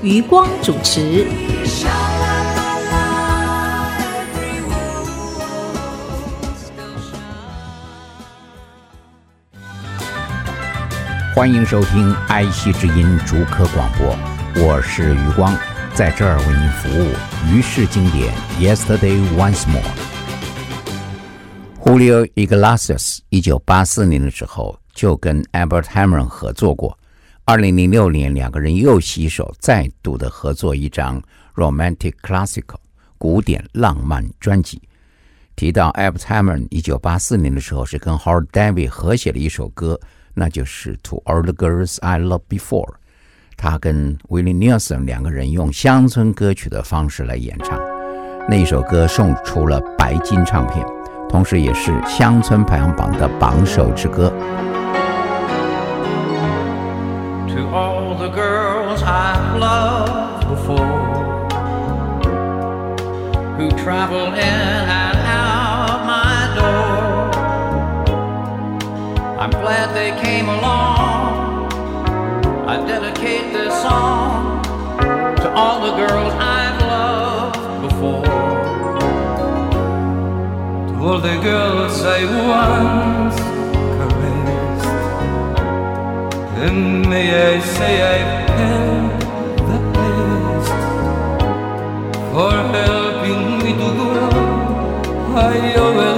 余光主持。欢迎收听爱惜之音逐客广播，我是余光，在这儿为您服务。于是经典，Yesterday Once More。Julio Iglesias 一九八四年的时候就跟 Albert Hammond 合作过，二零零六年两个人又携手再度的合作一张 Romantic Classical 古典浪漫专辑。提到 Albert Hammond 一九八四年的时候是跟 Howard David 合写了一首歌，那就是《To All the Girls I Loved Before》。他跟 Willie Nelson 两个人用乡村歌曲的方式来演唱，那首歌送出了白金唱片，同时也是乡村排行榜的榜首之歌。All the girls I've loved before, who travel in and out my door, I'm glad they came along. I dedicate this song to all the girls I've loved before. To all the girls I once I say I paid the best for helping me to grow. I owe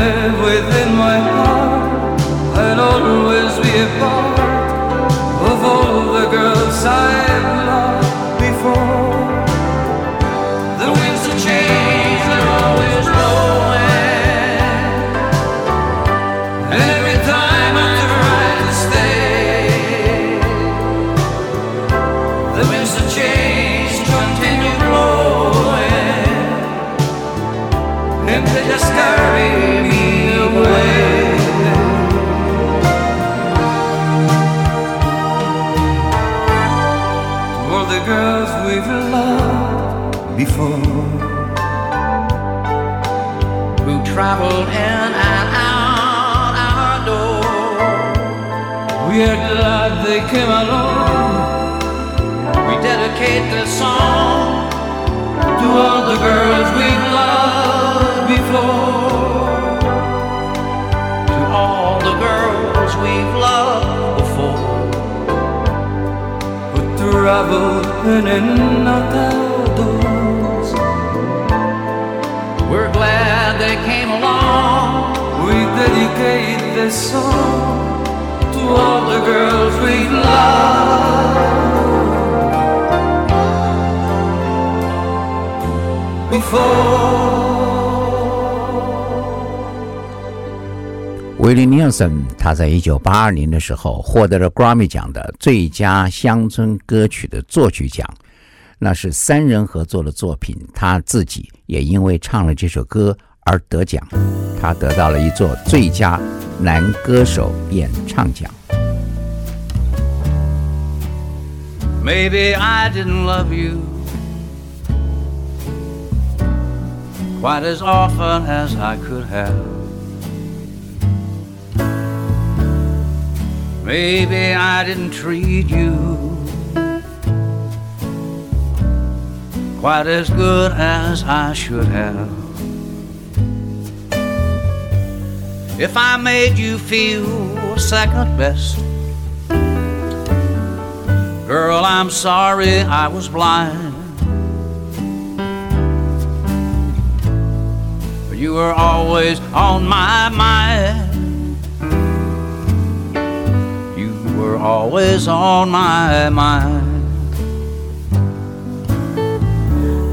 traveled in and out our door. We are glad they came along. We dedicate this song to all the girls we've loved before. To all the girls we've loved before. who travel in and out Dedicate this song to all the girls we love before. 威廉尼尔森他在一九八二年的时候获得了 Grammy 奖的最佳乡村歌曲的作曲奖，那是三人合作的作品，他自己也因为唱了这首歌而得奖，他得到了一座最佳男歌手演唱奖。Maybe I didn't love you quite as often as I could have. Maybe I didn't treat you quite as good as I should have. If I made you feel second best, girl, I'm sorry I was blind. But You were always on my mind. You were always on my mind.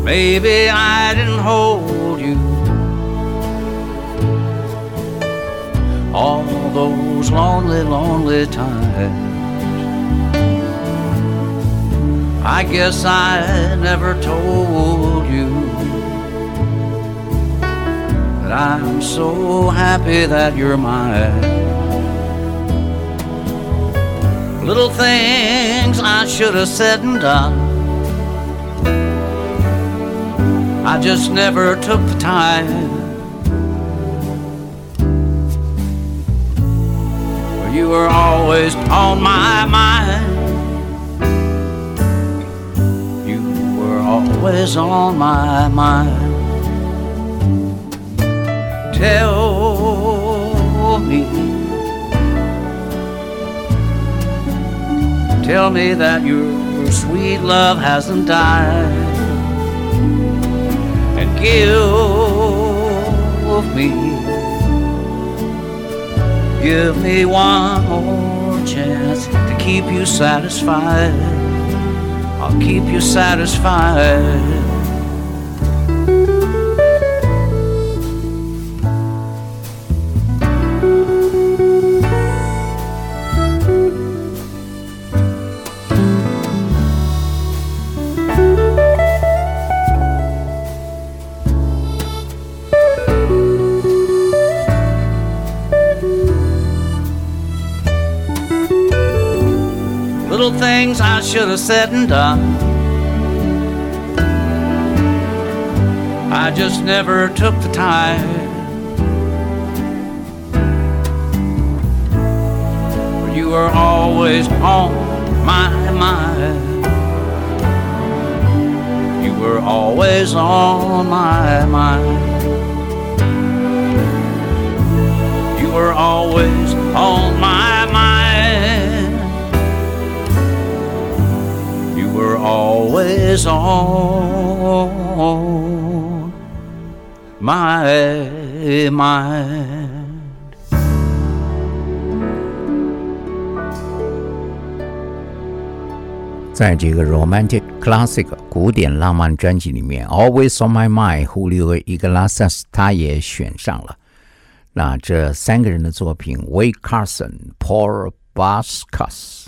Maybe I didn't hold those lonely, lonely times. I guess I never told you that I'm so happy that you're mine. Little things I should have said and done. I just never took the time. You were always on my mind. You were always on my mind. Tell me, tell me that your sweet love hasn't died and give me, give me one more chance to keep you satisfied. I'll keep you satisfied. Things I should have said and done. I just never took the time. You were always on my mind. You were always on my mind. You were always on my always on my mind. 在这个 Romantic Classic 古典浪漫专辑里面，Always on My Mind，Julio Iglesias 他也选上了。那这三个人的作品，Way Carson、Paul Bascas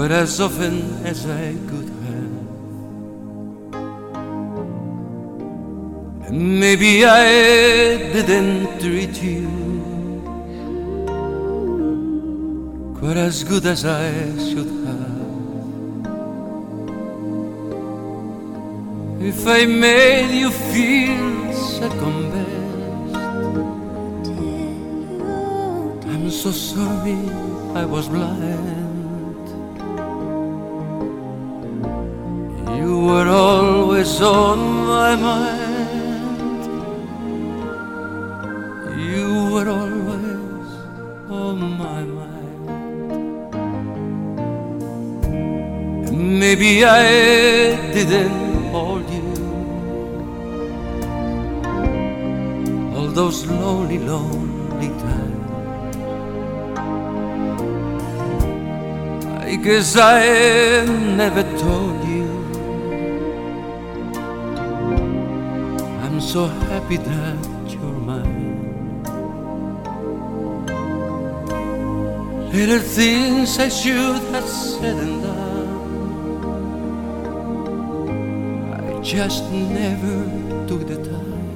quite as often as I could have. And maybe I didn't treat you quite as good as I should have. If I made you feel second best. I'm so sorry I was blind. You were always on my mind. You were always on my mind. Maybe I didn't hold you all those lonely, lonely times. I guess I never told so happy that you're mine. Little things I should have said and done. I just never took the time.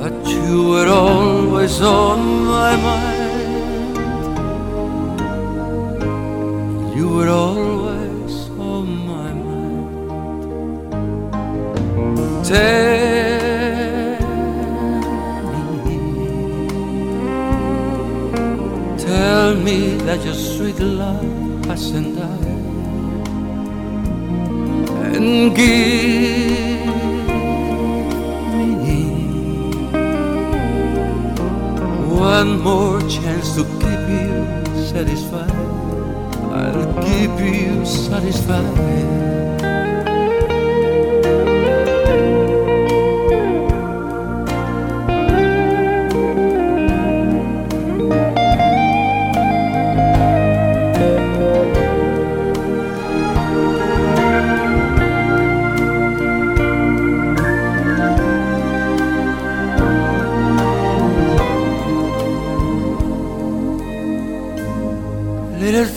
But you were always on my mind. You were always that your sweet love hasn't died, and give me one more chance to keep you satisfied. I'll keep you satisfied.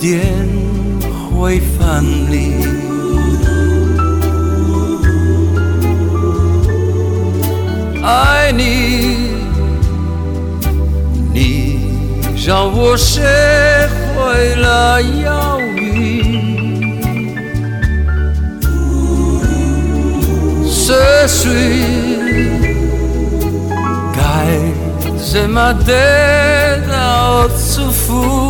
点会分离。爱你，你让我学会了犹豫。Ce suis 该怎么得到祝福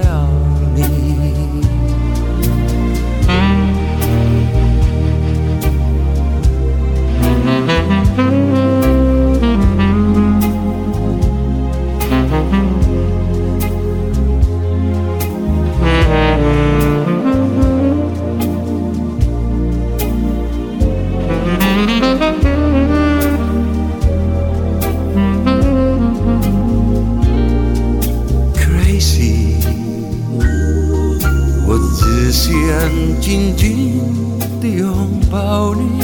drowning.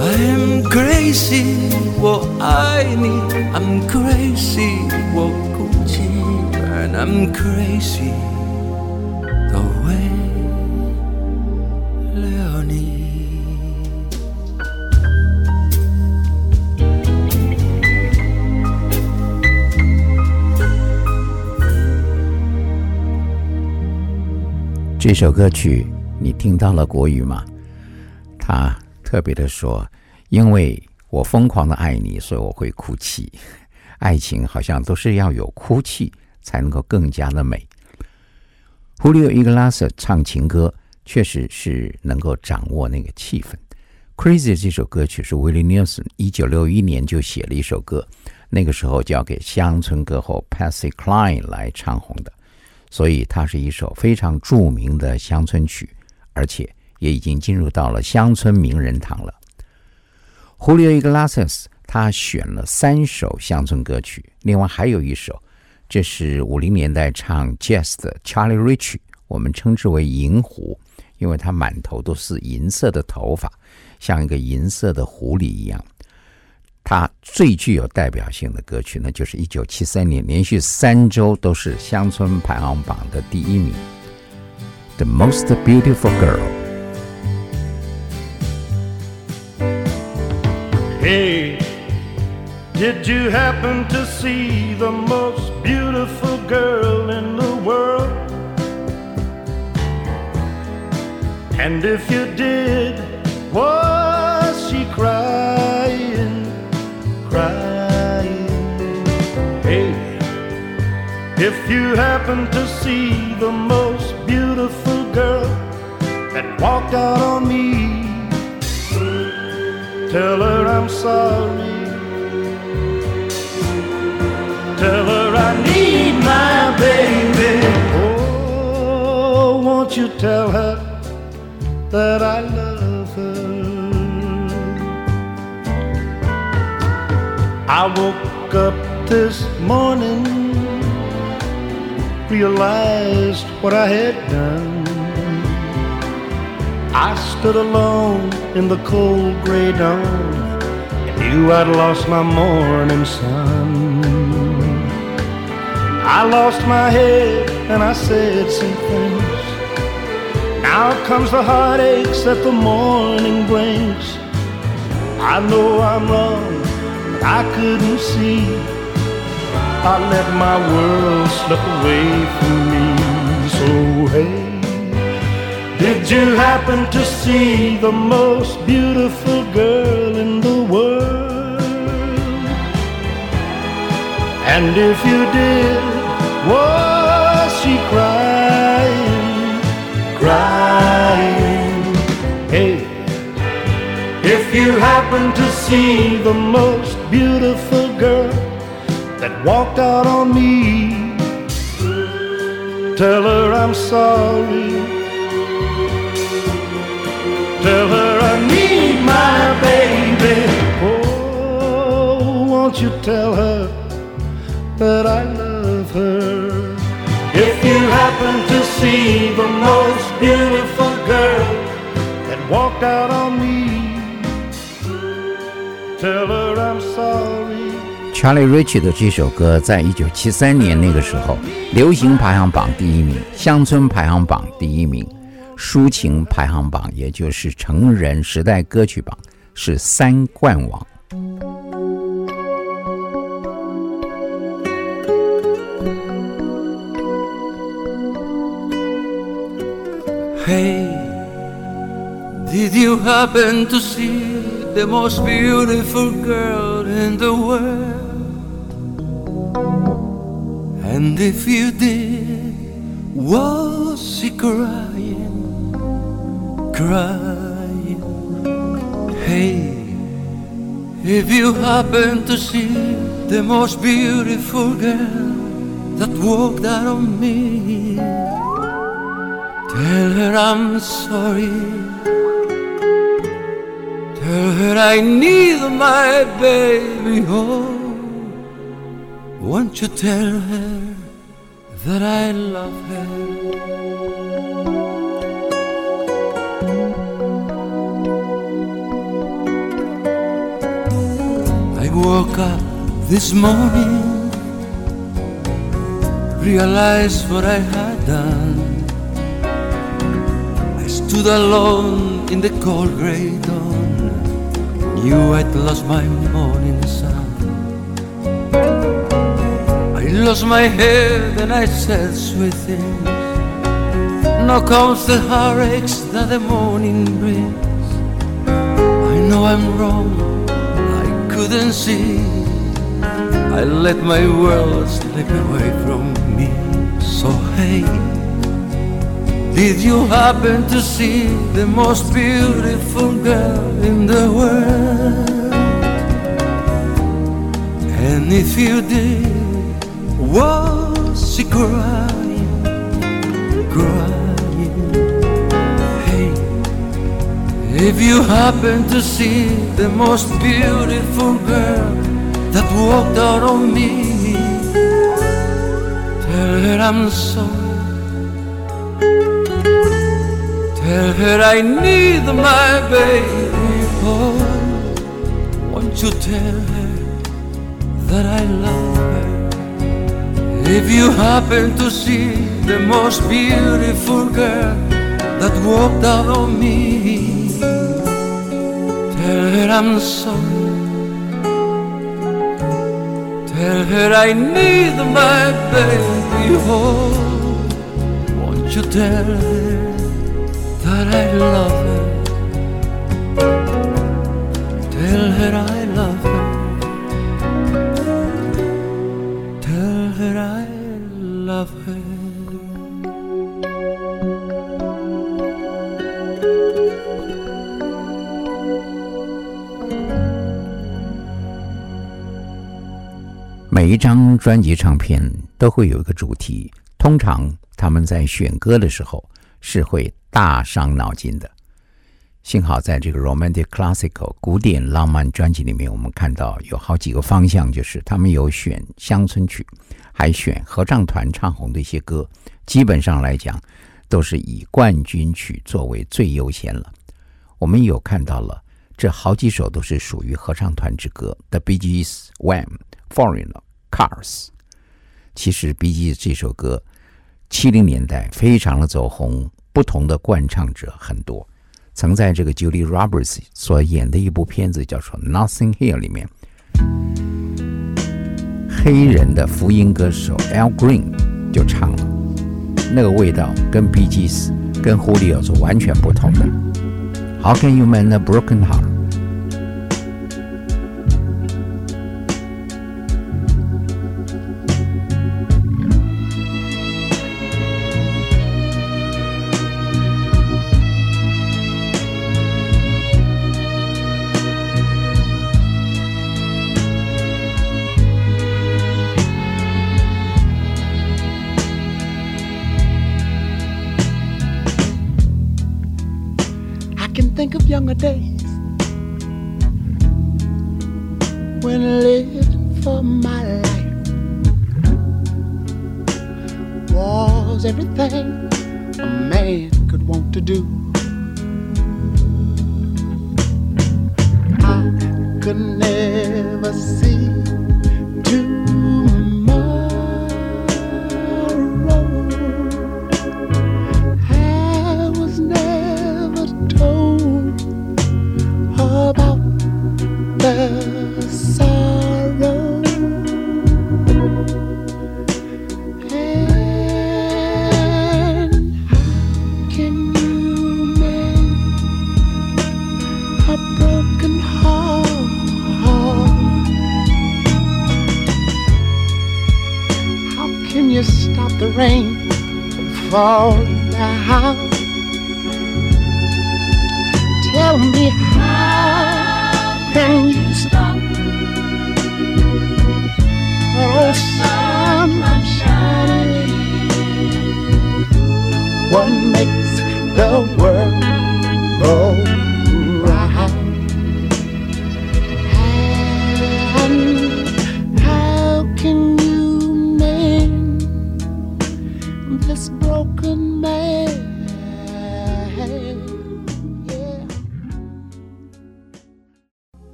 I am crazy, what I need. I'm crazy, what Gucci, and I'm crazy. 这首歌曲你听到了国语吗？他特别的说：“因为我疯狂的爱你，所以我会哭泣。爱情好像都是要有哭泣才能够更加的美。” Julio Iglesias 唱情歌确实是能够掌握那个气氛。Crazy 这首歌曲是 Willie Nelson 一九六一年就写了一首歌，那个时候交给乡村歌后 Patsy Cline 来唱红的。所以它是一首非常著名的乡村曲，而且也已经进入到了乡村名人堂了。Julio Iglesias 他选了三首乡村歌曲，另外还有一首，这是五零年代唱 Jazz 的 Charlie Rich，我们称之为银狐，因为他满头都是银色的头发，像一个银色的狐狸一样。他最具有代表性的歌曲呢，就是一九七三年连续三周都是乡村排行榜的第一名，《The Most Beautiful Girl》。Hey, did you happen to see the most beautiful girl in the world? And if you did, was If you happen to see the most beautiful girl that walked out on me, tell her I'm sorry. Tell her I need my baby. Oh, won't you tell her that I love her? I woke up this morning, realized what I had done. I stood alone in the cold gray dawn and knew I'd lost my morning sun. I lost my head and I said some things. Now comes the heartaches that the morning brings. I know I'm wrong but I couldn't see. I let my world slip away from me. So hey, did you happen to see the most beautiful girl in the world? And if you did, was she crying, crying? Hey, if you happen to see the most beautiful girl that walked out on me. Tell her I'm sorry. Tell her I need my baby. Oh, won't you tell her that I love her? If you happen to see the most beautiful girl that walked out on me. Tell her I'm sorry. Charlie Rich 的这首歌在一九七三年那个时候，流行排行榜第一名，乡村排行榜第一名，抒情排行榜，也就是成人时代歌曲榜是三冠王。Hey, did you happen to see the most beautiful girl in the world? And if you did, was she crying, crying? Hey, if you happen to see the most beautiful girl that walked out on me, tell her I'm sorry. Tell her I need my baby. Oh, won't you tell her that I love her? I woke up this morning, realized what I had done. I stood alone in the cold grey dawn, knew I'd lost my morning lost my head and I said sweet things. Now comes the heartaches that the morning brings. I know I'm wrong, I couldn't see. I let my world slip away from me. So hey, did you happen to see the most beautiful girl in the world? And if you did, was she crying, crying? Hey, if you happen to see the most beautiful girl that walked out on me, tell her I'm sorry. Tell her I need my baby boy. Won't you tell her that I love her? If you happen to see the most beautiful girl that walked out on me, tell her I'm sorry. Tell her I need my baby home. Won't you tell her that I love her? Tell her I 一张专辑唱片都会有一个主题，通常他们在选歌的时候是会大伤脑筋的。幸好在这个 Romantic Classical 古典浪漫专辑里面，我们看到有好几个方向，就是他们有选乡村曲，还选合唱团唱红的一些歌。基本上来讲，都是以冠军曲作为最优先了。我们有看到了，这好几首都是属于合唱团之歌，The Bee Gees、Wham、Foreigner、Cars。其实 B.G. 这首歌，七零年代非常的走红，不同的惯唱者很多。曾在这个 Julie Roberts 所演的一部片子叫做《Nothing Here》里面，黑人的福音歌手 Al Green 就唱了，那个味道跟 B G S 跟 h u l i o 是完全不同的。How can you mend a broken heart？Could never see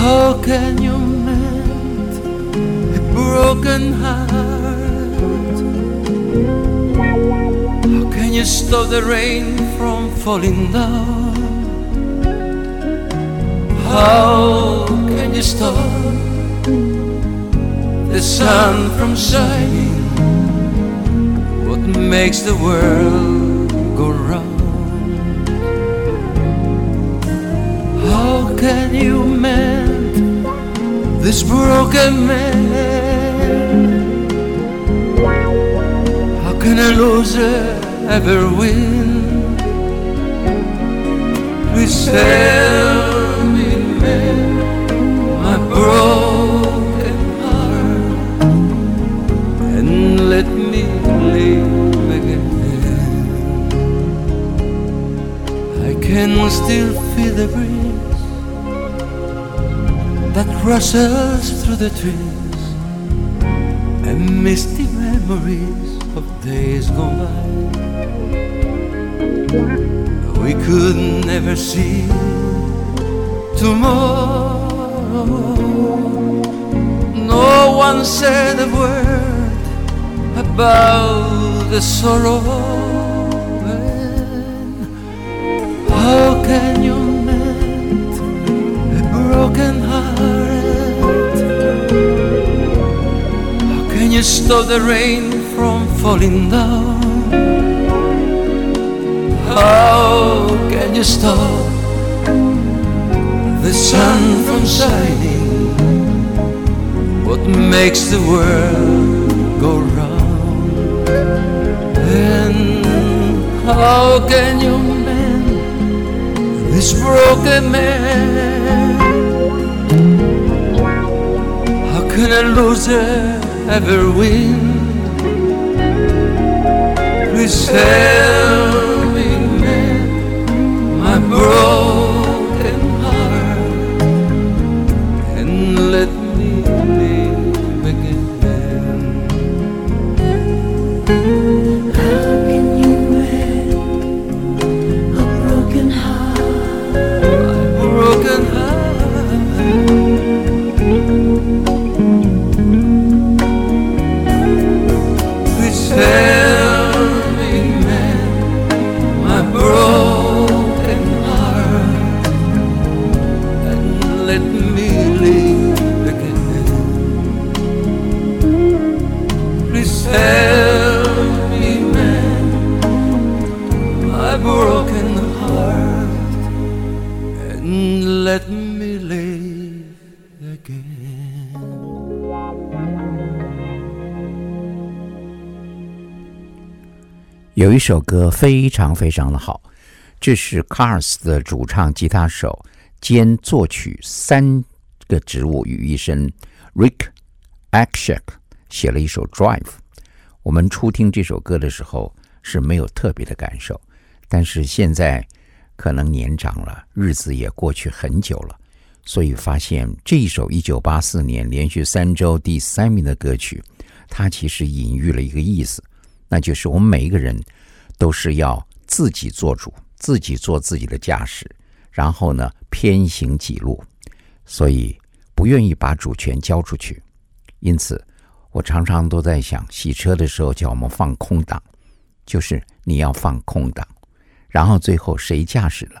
How can you mend a broken heart? How can you stop the rain from falling down? How can you stop the sun from shining? What makes the world go round? How can you mend this broken man? How can a loser ever win? Please tell me, man, my broken heart, and let me live again. I can still feel the breeze that rustles through the trees and misty memories of days gone by. We could never see tomorrow. No one said a word about the sorrow. How can you broken heart? How can you stop the rain from falling down? How can you stop the sun from shining? What makes the world go round? And how can you mend this broken man? Can a loser ever win? Please tell me, man, my broken 这首歌非常非常的好，这是 Cars 的主唱、吉他手兼作曲三个职务于一身，Rick Akshak 写了一首《Drive》。我们初听这首歌的时候是没有特别的感受，但是现在可能年长了，日子也过去很久了，所以发现这一首1984年连续三周第三名的歌曲，它其实隐喻了一个意思，那就是我们每一个人都是要自己做主，自己做自己的驾驶，然后呢偏行己路，所以不愿意把主权交出去。因此，我常常都在想，洗车的时候叫我们放空档，就是你要放空档，然后最后谁驾驶了，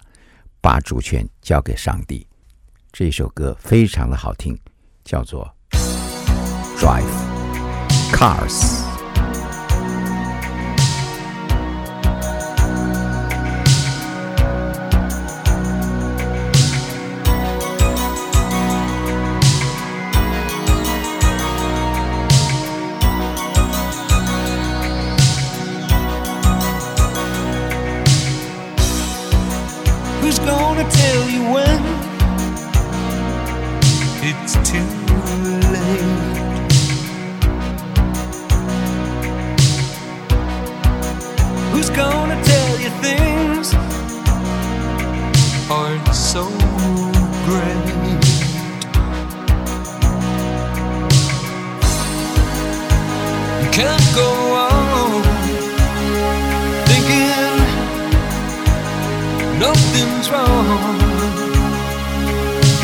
把主权交给上帝。这首歌非常的好听，叫做《Drive Cars》。go on thinking nothing's wrong.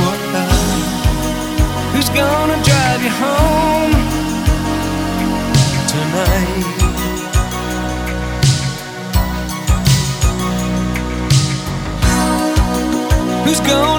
What about Who's gonna drive you home tonight? Who's gonna?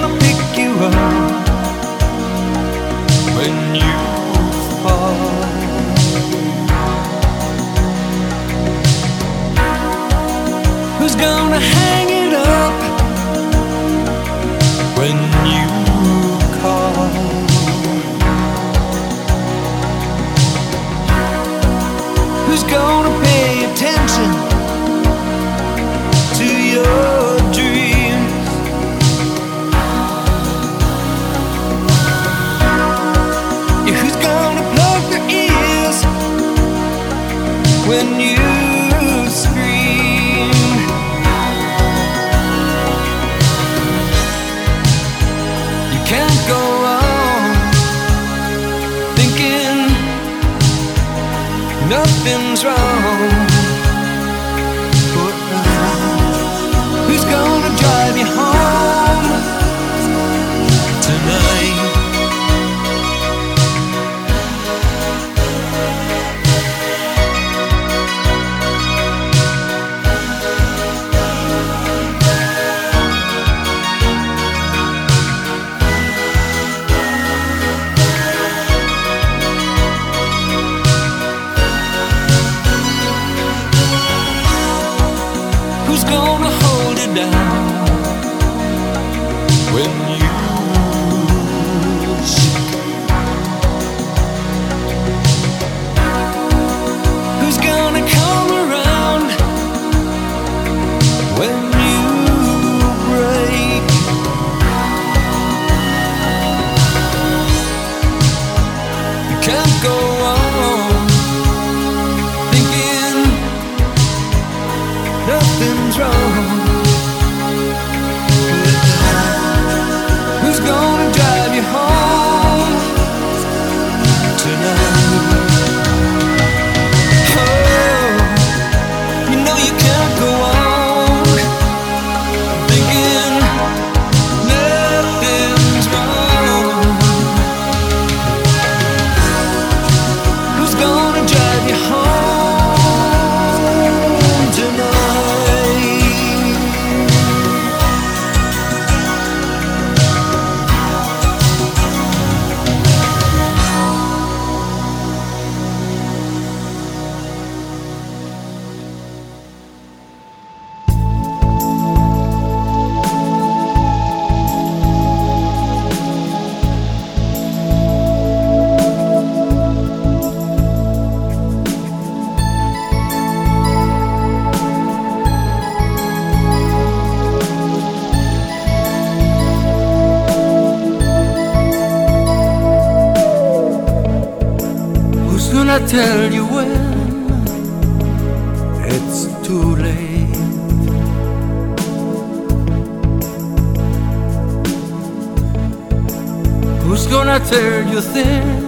gonna tear you thin.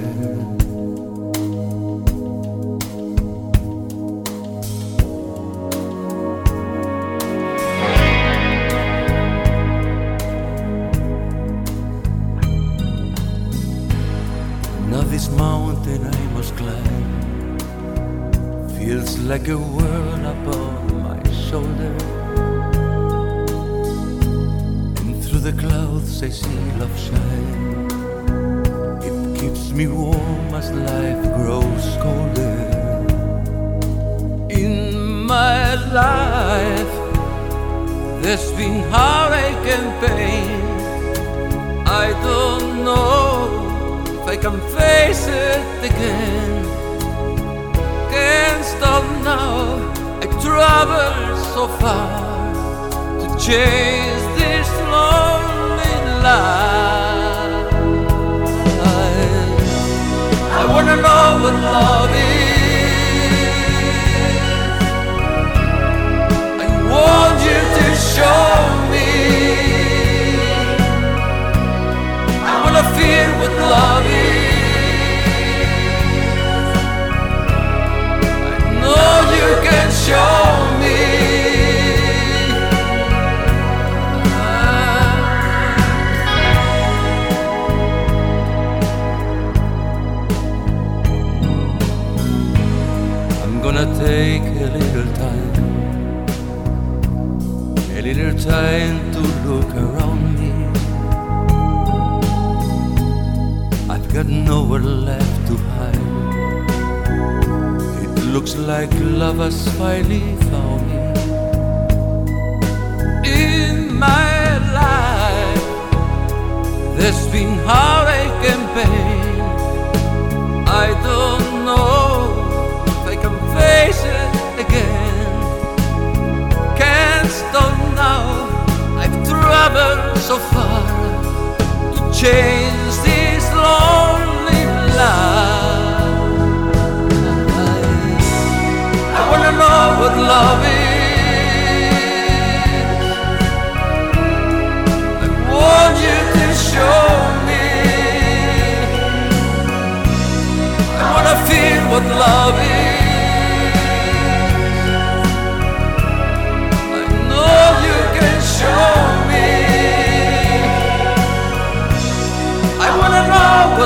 Like a world upon my shoulder. And through the clouds I see love shine. It keeps me warm as life grows colder. In my life, there's been heartache and pain. I don't know if I can face it again can't stop now. I travel so far to chase this lonely life. I wanna know what love is. I want you to show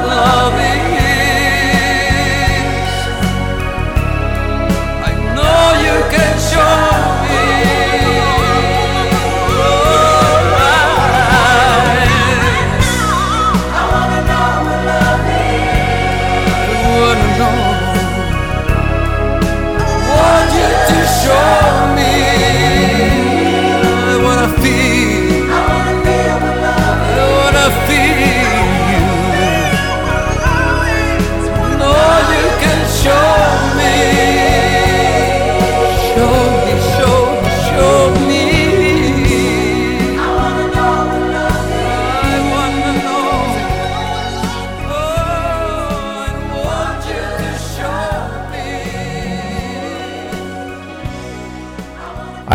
know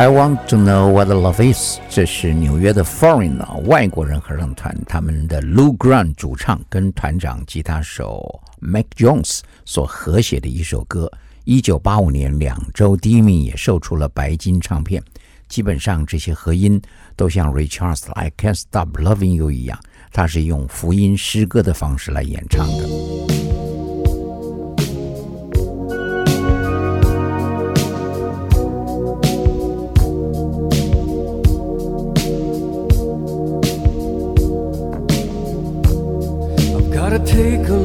I want to know what love is。这是纽约的 Foreigner 外国人合唱团，他们的 Lou Grant 主唱跟团长吉他手 Mac Jones 所合写的一首歌。一九八五年两周第一名，也售出了白金唱片。基本上这些和音都像 Richard's I Can't Stop Loving You 一样，它是用福音诗歌的方式来演唱的。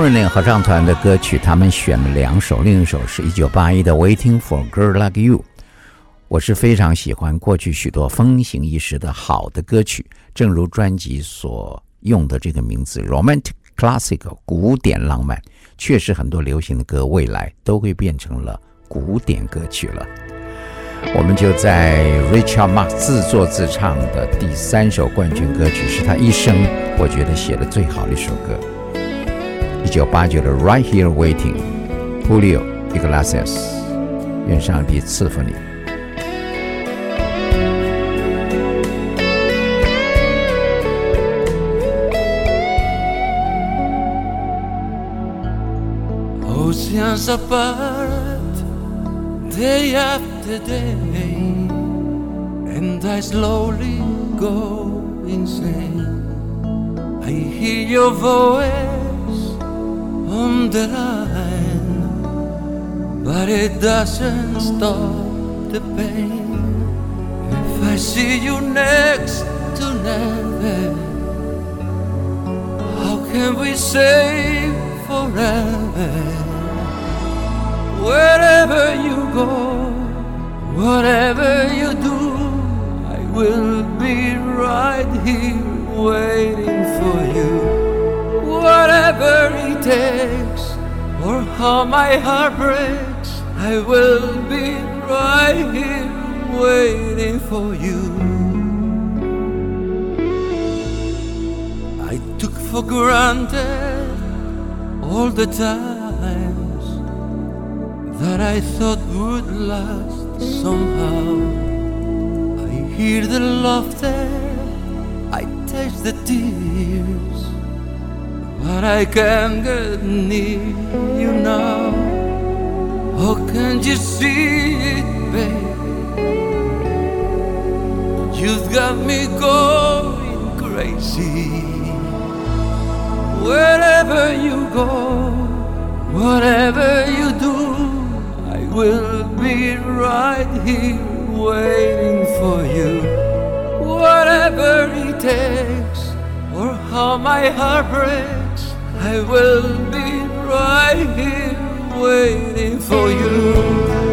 Foreigner 合唱团的歌曲，他们选了两首，另一首是一九八一的《Waiting for a Girl Like You》。我是非常喜欢过去许多风行一时的好的歌曲，正如专辑所用的这个名字 “Romantic Classic” 古典浪漫，确实很多流行的歌未来都会变成了古典歌曲了。我们就在 Richard Marx 自作自唱的第三首冠军歌曲，是他一生我觉得写的最好的一首歌。一九八九的《Right Here Waiting》，Julio Iglesias，愿上帝赐福你。 Oceans apart, day after day, and I slowly go insane. I hear your voice on the line, but it doesn't stop the pain. If I see you next to never, how can we say forever. Wherever you go, whatever you do, I will be right here waiting for you. How my heart breaks, I will be right here waiting for you. I took for granted all the times that I thought would last somehow. I hear the laughter, I taste the tears, but I can't get near you now. Oh, can't you see it, babe? You've got me going crazy. Wherever you go, whatever you do, I will be right here waiting for you. Whatever it takes, or how my heart breaks, I will be right here waiting for you.